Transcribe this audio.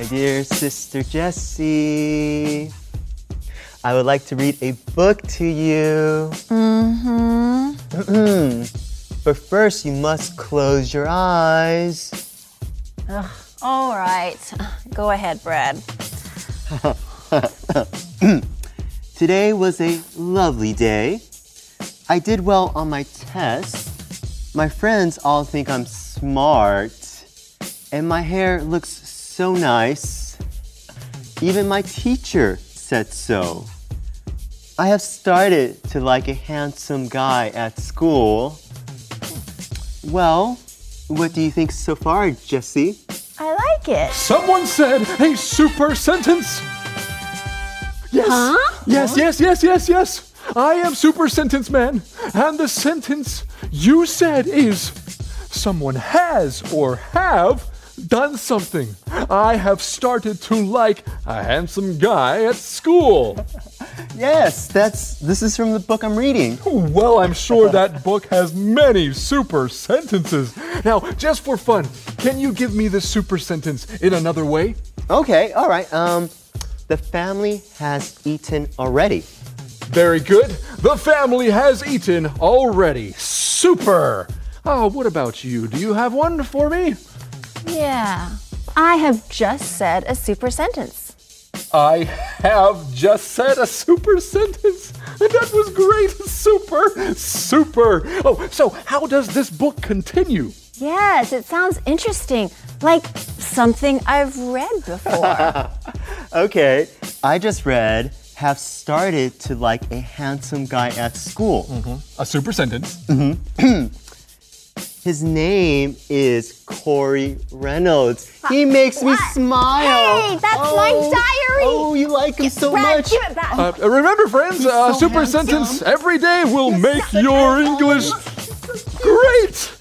My dear sister Jessie, I would like to read a book to you. Mm-hmm. but first, you must close your eyes. All right. Go ahead, Brad. Today was a lovely day. I did well on my test. My friends all think I'm smart. And my hair looks so nice. Even my teacher said so. I have started to like a handsome guy at school. Well, what do you think so far, Jesse? I like it. Someone said a super sentence. Yes. Yes, yes, yes, yes, yes. I am super sentence man. And the sentence you said is someone has or have done something. I have started to like a handsome guy at school. Yes, that's this is from the book I'm reading. Well, I'm sure that book has many super sentences. Now, just for fun, can you give me the super sentence in another way? Okay, all right. Um the family has eaten already. Very good. The family has eaten already. Super. Oh, what about you? Do you have one for me? Yeah. I have just said a super sentence. I have just said a super sentence. And that was great. Super. Super. Oh, so how does this book continue? Yes, it sounds interesting. Like something I've read before. Okay, I just read have started to like a handsome guy at school. Mm-hmm. A super sentence. Mm-hmm. His name is Corey Reynolds. He makes me smile. Hey, that's my diary. Oh, you like him so Brad, much. give it back. Uh, remember, friends, uh, so super handsome. sentence every day will make your handsome. English great.